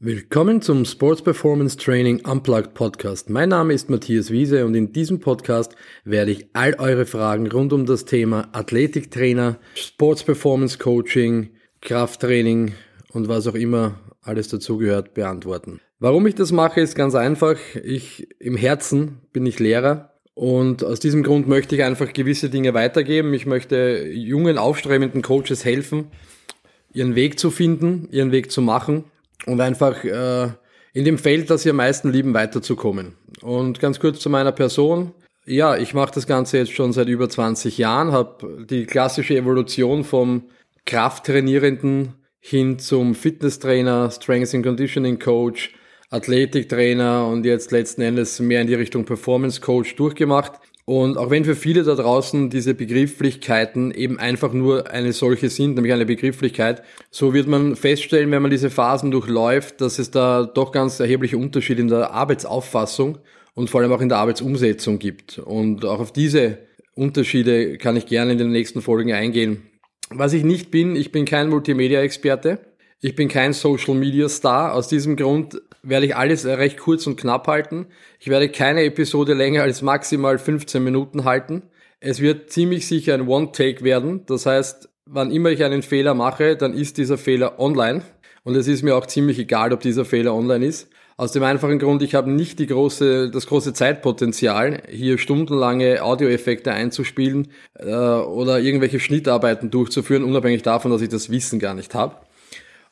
Willkommen zum Sports Performance Training Unplugged Podcast. Mein Name ist Matthias Wiese und in diesem Podcast werde ich all eure Fragen rund um das Thema Athletiktrainer, Sports Performance Coaching, Krafttraining und was auch immer alles dazugehört beantworten. Warum ich das mache, ist ganz einfach. Ich im Herzen bin ich Lehrer und aus diesem Grund möchte ich einfach gewisse Dinge weitergeben. Ich möchte jungen, aufstrebenden Coaches helfen, ihren Weg zu finden, ihren Weg zu machen und einfach äh, in dem Feld, das sie am meisten lieben, weiterzukommen. Und ganz kurz zu meiner Person. Ja, ich mache das Ganze jetzt schon seit über 20 Jahren, habe die klassische Evolution vom Krafttrainierenden hin zum Fitnesstrainer, Strength and Conditioning Coach, Athletiktrainer und jetzt letzten Endes mehr in die Richtung Performance Coach durchgemacht. Und auch wenn für viele da draußen diese Begrifflichkeiten eben einfach nur eine solche sind, nämlich eine Begrifflichkeit, so wird man feststellen, wenn man diese Phasen durchläuft, dass es da doch ganz erhebliche Unterschiede in der Arbeitsauffassung und vor allem auch in der Arbeitsumsetzung gibt. Und auch auf diese Unterschiede kann ich gerne in den nächsten Folgen eingehen. Was ich nicht bin, ich bin kein Multimedia-Experte. Ich bin kein Social Media Star. Aus diesem Grund werde ich alles recht kurz und knapp halten. Ich werde keine Episode länger als maximal 15 Minuten halten. Es wird ziemlich sicher ein One-Take werden. Das heißt, wann immer ich einen Fehler mache, dann ist dieser Fehler online. Und es ist mir auch ziemlich egal, ob dieser Fehler online ist. Aus dem einfachen Grund, ich habe nicht die große, das große Zeitpotenzial, hier stundenlange Audioeffekte einzuspielen äh, oder irgendwelche Schnittarbeiten durchzuführen, unabhängig davon, dass ich das Wissen gar nicht habe.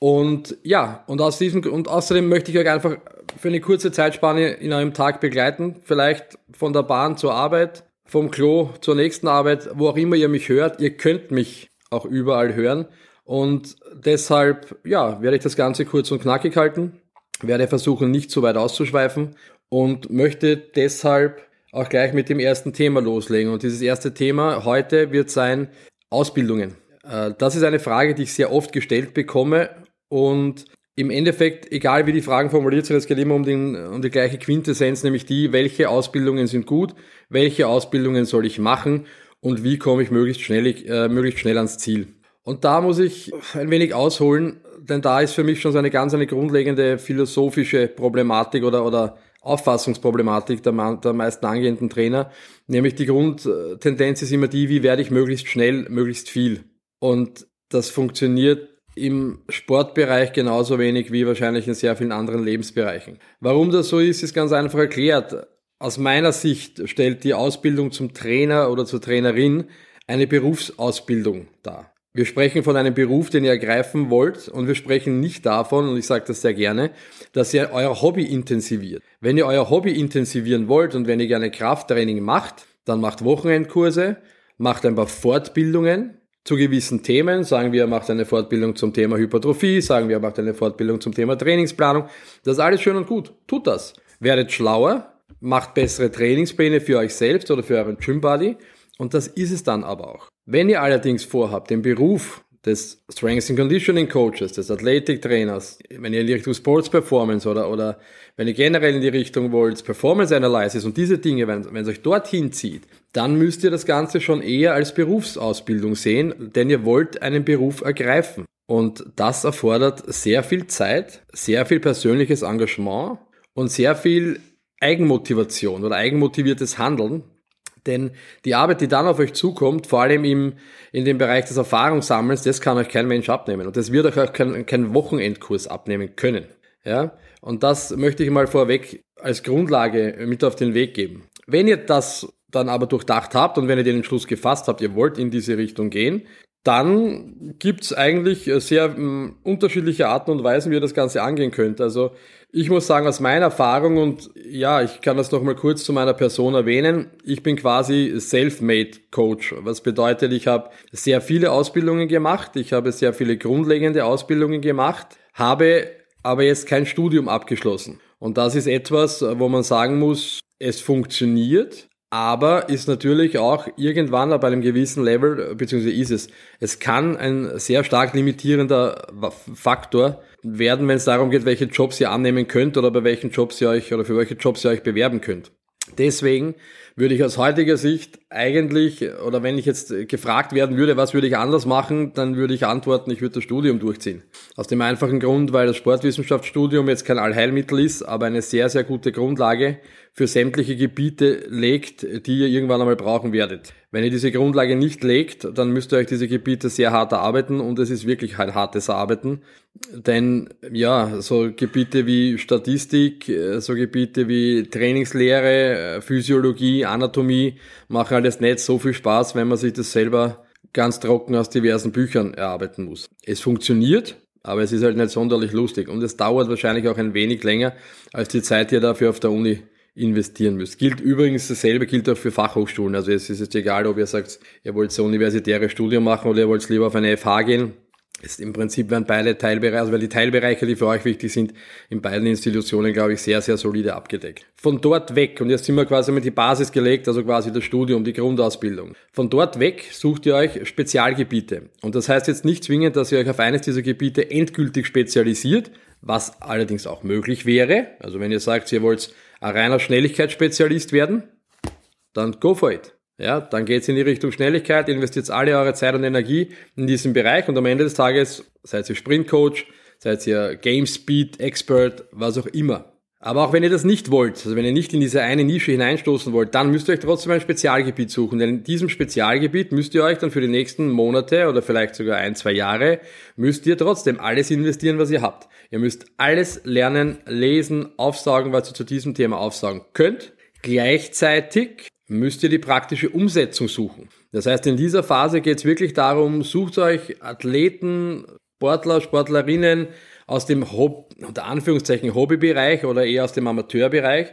Und ja, und aus diesem und außerdem möchte ich euch einfach für eine kurze Zeitspanne in einem Tag begleiten, vielleicht von der Bahn zur Arbeit, vom Klo zur nächsten Arbeit, wo auch immer ihr mich hört. Ihr könnt mich auch überall hören. Und deshalb ja, werde ich das Ganze kurz und knackig halten, werde versuchen nicht zu weit auszuschweifen. Und möchte deshalb auch gleich mit dem ersten Thema loslegen. Und dieses erste Thema heute wird sein Ausbildungen. Äh, das ist eine Frage, die ich sehr oft gestellt bekomme und im Endeffekt, egal wie die Fragen formuliert sind, es geht immer um, den, um die gleiche Quintessenz, nämlich die, welche Ausbildungen sind gut, welche Ausbildungen soll ich machen und wie komme ich möglichst schnell, äh, möglichst schnell ans Ziel. Und da muss ich ein wenig ausholen, denn da ist für mich schon so eine ganz eine grundlegende philosophische Problematik oder, oder Auffassungsproblematik der, der meisten angehenden Trainer. Nämlich die Grundtendenz ist immer die, wie werde ich möglichst schnell, möglichst viel. Und das funktioniert im Sportbereich genauso wenig wie wahrscheinlich in sehr vielen anderen Lebensbereichen. Warum das so ist, ist ganz einfach erklärt. Aus meiner Sicht stellt die Ausbildung zum Trainer oder zur Trainerin eine Berufsausbildung dar. Wir sprechen von einem Beruf, den ihr ergreifen wollt und wir sprechen nicht davon, und ich sage das sehr gerne, dass ihr euer Hobby intensiviert. Wenn ihr euer Hobby intensivieren wollt und wenn ihr gerne Krafttraining macht, dann macht Wochenendkurse, macht ein paar Fortbildungen, zu gewissen Themen. Sagen wir, er macht eine Fortbildung zum Thema Hypertrophie, sagen wir, er macht eine Fortbildung zum Thema Trainingsplanung. Das ist alles schön und gut. Tut das. Werdet schlauer, macht bessere Trainingspläne für euch selbst oder für euren Gymbody. Und das ist es dann aber auch. Wenn ihr allerdings vorhabt, den Beruf des Strength and Conditioning Coaches, des Athletiktrainers, wenn ihr in die Richtung Sports Performance oder, oder wenn ihr generell in die Richtung wollt, Performance Analysis und diese Dinge, wenn, wenn es euch dorthin zieht, dann müsst ihr das Ganze schon eher als Berufsausbildung sehen, denn ihr wollt einen Beruf ergreifen. Und das erfordert sehr viel Zeit, sehr viel persönliches Engagement und sehr viel Eigenmotivation oder eigenmotiviertes Handeln, denn die Arbeit, die dann auf euch zukommt, vor allem im, in dem Bereich des Erfahrungssammelns, das kann euch kein Mensch abnehmen. Und das wird euch auch kein, kein Wochenendkurs abnehmen können. Ja? Und das möchte ich mal vorweg als Grundlage mit auf den Weg geben. Wenn ihr das dann aber durchdacht habt und wenn ihr den Entschluss gefasst habt, ihr wollt in diese Richtung gehen, dann gibt's eigentlich sehr um, unterschiedliche Arten und Weisen, wie ihr das Ganze angehen könnt. Also ich muss sagen, aus meiner Erfahrung und ja, ich kann das nochmal kurz zu meiner Person erwähnen. Ich bin quasi Self-Made Coach, was bedeutet, ich habe sehr viele Ausbildungen gemacht, ich habe sehr viele grundlegende Ausbildungen gemacht, habe aber jetzt kein Studium abgeschlossen. Und das ist etwas, wo man sagen muss, es funktioniert, aber ist natürlich auch irgendwann ab einem gewissen Level, beziehungsweise ist es, es kann ein sehr stark limitierender Faktor werden, wenn es darum geht, welche Jobs ihr annehmen könnt oder bei welchen Jobs ihr euch oder für welche Jobs ihr euch bewerben könnt. Deswegen würde ich aus heutiger Sicht eigentlich, oder wenn ich jetzt gefragt werden würde, was würde ich anders machen, dann würde ich antworten, ich würde das Studium durchziehen. Aus dem einfachen Grund, weil das Sportwissenschaftsstudium jetzt kein Allheilmittel ist, aber eine sehr, sehr gute Grundlage für sämtliche Gebiete legt, die ihr irgendwann einmal brauchen werdet. Wenn ihr diese Grundlage nicht legt, dann müsst ihr euch diese Gebiete sehr hart erarbeiten und es ist wirklich ein hartes Arbeiten. Denn ja, so Gebiete wie Statistik, so Gebiete wie Trainingslehre, Physiologie, Anatomie machen alles nicht so viel Spaß, wenn man sich das selber ganz trocken aus diversen Büchern erarbeiten muss. Es funktioniert, aber es ist halt nicht sonderlich lustig und es dauert wahrscheinlich auch ein wenig länger als die Zeit, die ihr dafür auf der Uni investieren müsst. Gilt übrigens dasselbe, gilt auch für Fachhochschulen. Also es ist jetzt egal, ob ihr sagt, ihr wollt so universitäre Studium machen oder ihr wollt lieber auf eine FH gehen. Ist im Prinzip werden beide Teilbereiche, also weil die Teilbereiche, die für euch wichtig sind, in beiden Institutionen, glaube ich, sehr, sehr solide abgedeckt. Von dort weg, und jetzt sind wir quasi mit die Basis gelegt, also quasi das Studium, die Grundausbildung. Von dort weg sucht ihr euch Spezialgebiete. Und das heißt jetzt nicht zwingend, dass ihr euch auf eines dieser Gebiete endgültig spezialisiert, was allerdings auch möglich wäre. Also wenn ihr sagt, ihr wollt ein reiner Schnelligkeitsspezialist werden, dann go for it. Ja, dann geht's in die Richtung Schnelligkeit, investiert alle eure Zeit und Energie in diesen Bereich und am Ende des Tages seid ihr Sprintcoach, seid ihr Game Speed Expert, was auch immer. Aber auch wenn ihr das nicht wollt, also wenn ihr nicht in diese eine Nische hineinstoßen wollt, dann müsst ihr euch trotzdem ein Spezialgebiet suchen. Denn in diesem Spezialgebiet müsst ihr euch dann für die nächsten Monate oder vielleicht sogar ein, zwei Jahre, müsst ihr trotzdem alles investieren, was ihr habt. Ihr müsst alles lernen, lesen, aufsagen, was ihr zu diesem Thema aufsagen könnt. Gleichzeitig müsst ihr die praktische Umsetzung suchen. Das heißt, in dieser Phase geht es wirklich darum, sucht euch Athleten, Sportler, Sportlerinnen aus dem Hob unter Anführungszeichen Hobbybereich oder eher aus dem Amateurbereich,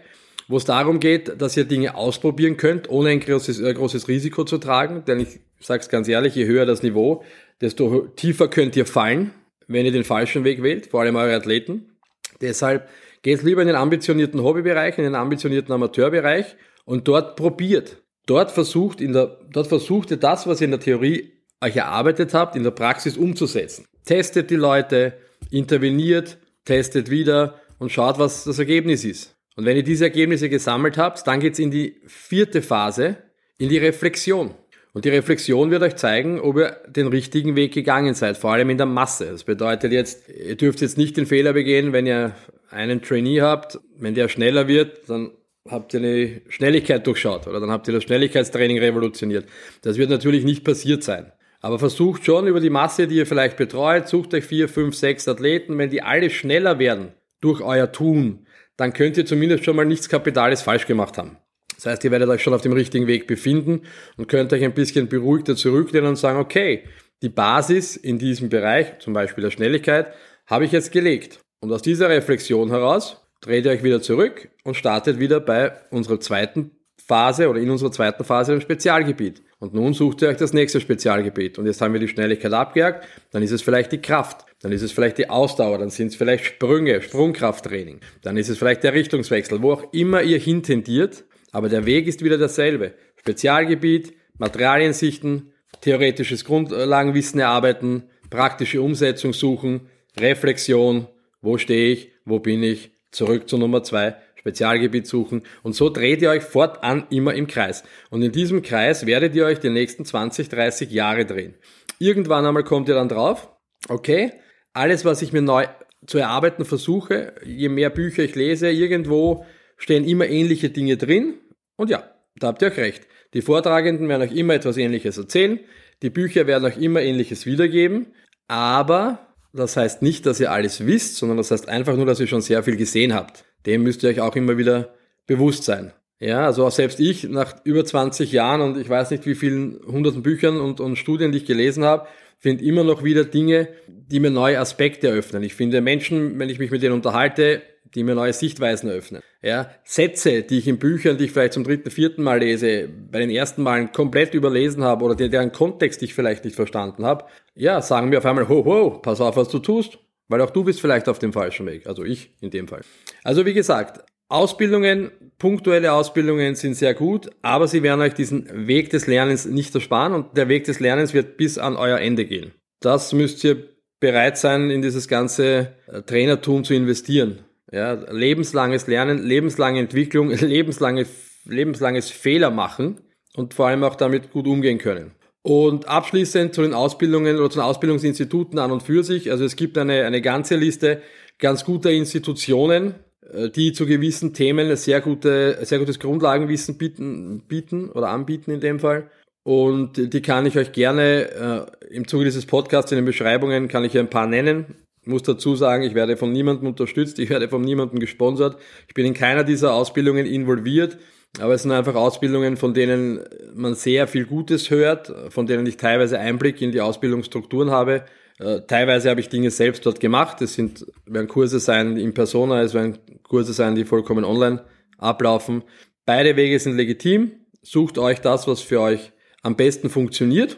wo es darum geht, dass ihr Dinge ausprobieren könnt, ohne ein großes, äh, großes Risiko zu tragen. Denn ich sage es ganz ehrlich, je höher das Niveau, desto tiefer könnt ihr fallen, wenn ihr den falschen Weg wählt, vor allem eure Athleten. Deshalb geht lieber in den ambitionierten Hobbybereich, in den ambitionierten Amateurbereich und dort probiert. Dort versucht, in der, dort versucht ihr das, was ihr in der Theorie euch erarbeitet habt, in der Praxis umzusetzen. Testet die Leute, interveniert, testet wieder und schaut, was das Ergebnis ist. Und wenn ihr diese Ergebnisse gesammelt habt, dann geht's in die vierte Phase, in die Reflexion. Und die Reflexion wird euch zeigen, ob ihr den richtigen Weg gegangen seid, vor allem in der Masse. Das bedeutet jetzt, ihr dürft jetzt nicht den Fehler begehen, wenn ihr einen Trainee habt, wenn der schneller wird, dann habt ihr eine Schnelligkeit durchschaut oder dann habt ihr das Schnelligkeitstraining revolutioniert. Das wird natürlich nicht passiert sein. Aber versucht schon über die Masse, die ihr vielleicht betreut, sucht euch vier, fünf, sechs Athleten. Wenn die alle schneller werden durch euer Tun, dann könnt ihr zumindest schon mal nichts Kapitales falsch gemacht haben. Das heißt, ihr werdet euch schon auf dem richtigen Weg befinden und könnt euch ein bisschen beruhigter zurücklehnen und sagen, okay, die Basis in diesem Bereich, zum Beispiel der Schnelligkeit, habe ich jetzt gelegt. Und aus dieser Reflexion heraus dreht ihr euch wieder zurück und startet wieder bei unserer zweiten Phase oder in unserer zweiten Phase im Spezialgebiet. Und nun sucht ihr euch das nächste Spezialgebiet. Und jetzt haben wir die Schnelligkeit abgejagt, dann ist es vielleicht die Kraft, dann ist es vielleicht die Ausdauer, dann sind es vielleicht Sprünge, Sprungkrafttraining, dann ist es vielleicht der Richtungswechsel, wo auch immer ihr hintendiert, aber der Weg ist wieder derselbe. Spezialgebiet, Materialien sichten, theoretisches Grundlagenwissen erarbeiten, praktische Umsetzung suchen, Reflexion, wo stehe ich, wo bin ich, zurück zu Nummer zwei, Spezialgebiet suchen und so dreht ihr euch fortan immer im Kreis. Und in diesem Kreis werdet ihr euch die nächsten 20, 30 Jahre drehen. Irgendwann einmal kommt ihr dann drauf, okay, alles, was ich mir neu zu erarbeiten versuche, je mehr Bücher ich lese, irgendwo stehen immer ähnliche Dinge drin. Und ja, da habt ihr auch recht. Die Vortragenden werden euch immer etwas Ähnliches erzählen. Die Bücher werden euch immer Ähnliches wiedergeben. Aber das heißt nicht, dass ihr alles wisst, sondern das heißt einfach nur, dass ihr schon sehr viel gesehen habt dem müsst ihr euch auch immer wieder bewusst sein. Ja, also auch selbst ich nach über 20 Jahren und ich weiß nicht wie vielen hunderten Büchern und, und Studien, die ich gelesen habe, finde immer noch wieder Dinge, die mir neue Aspekte eröffnen. Ich finde Menschen, wenn ich mich mit denen unterhalte, die mir neue Sichtweisen eröffnen. Ja, Sätze, die ich in Büchern, die ich vielleicht zum dritten, vierten Mal lese, bei den ersten Malen komplett überlesen habe oder deren Kontext ich vielleicht nicht verstanden habe, ja, sagen mir auf einmal, ho, ho, pass auf, was du tust. Weil auch du bist vielleicht auf dem falschen Weg. Also ich in dem Fall. Also wie gesagt, Ausbildungen, punktuelle Ausbildungen sind sehr gut, aber sie werden euch diesen Weg des Lernens nicht ersparen und der Weg des Lernens wird bis an euer Ende gehen. Das müsst ihr bereit sein, in dieses ganze äh, Trainertum zu investieren. Ja, lebenslanges Lernen, lebenslange Entwicklung, lebenslange lebenslanges Fehler machen und vor allem auch damit gut umgehen können. Und abschließend zu den Ausbildungen oder zu den Ausbildungsinstituten an und für sich. Also es gibt eine, eine ganze Liste ganz guter Institutionen, äh, die zu gewissen Themen sehr, gute, sehr gutes Grundlagenwissen bieten, bieten oder anbieten in dem Fall. Und die kann ich euch gerne äh, im Zuge dieses Podcasts in den Beschreibungen kann ich ein paar nennen. Ich muss dazu sagen, ich werde von niemandem unterstützt, ich werde von niemandem gesponsert. Ich bin in keiner dieser Ausbildungen involviert, aber es sind einfach Ausbildungen, von denen man sehr viel Gutes hört, von denen ich teilweise Einblick in die Ausbildungsstrukturen habe. Äh, teilweise habe ich Dinge selbst dort gemacht. Es sind, werden Kurse sein in Persona, es werden Kurse sein, die vollkommen online ablaufen. Beide Wege sind legitim. Sucht euch das, was für euch am besten funktioniert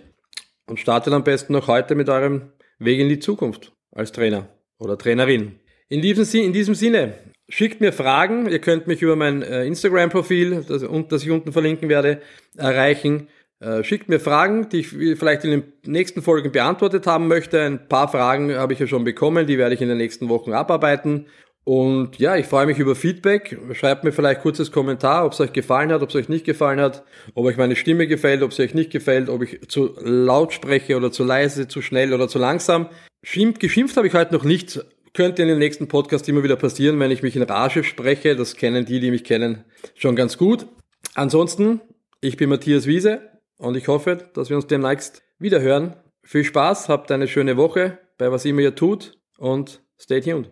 und startet am besten noch heute mit eurem Weg in die Zukunft als Trainer oder Trainerin. In diesem, in diesem Sinne, schickt mir Fragen. Ihr könnt mich über mein äh, Instagram-Profil, das, das ich unten verlinken werde, erreichen. Äh, schickt mir Fragen, die ich vielleicht in den nächsten Folgen beantwortet haben möchte. Ein paar Fragen habe ich ja schon bekommen, die werde ich in den nächsten Wochen abarbeiten. Und ja, ich freue mich über Feedback. Schreibt mir vielleicht kurzes Kommentar, ob es euch gefallen hat, ob es euch nicht gefallen hat, ob euch meine Stimme gefällt, ob es euch nicht gefällt, ob ich zu laut spreche oder zu leise, zu schnell oder zu langsam. Schimpft, geschimpft habe ich heute noch nicht. Könnte in den nächsten Podcast immer wieder passieren, wenn ich mich in Rage spreche. Das kennen die, die mich kennen, schon ganz gut. Ansonsten, ich bin Matthias Wiese und ich hoffe, dass wir uns demnächst wieder hören. Viel Spaß, habt eine schöne Woche bei was immer ihr tut und stay tuned.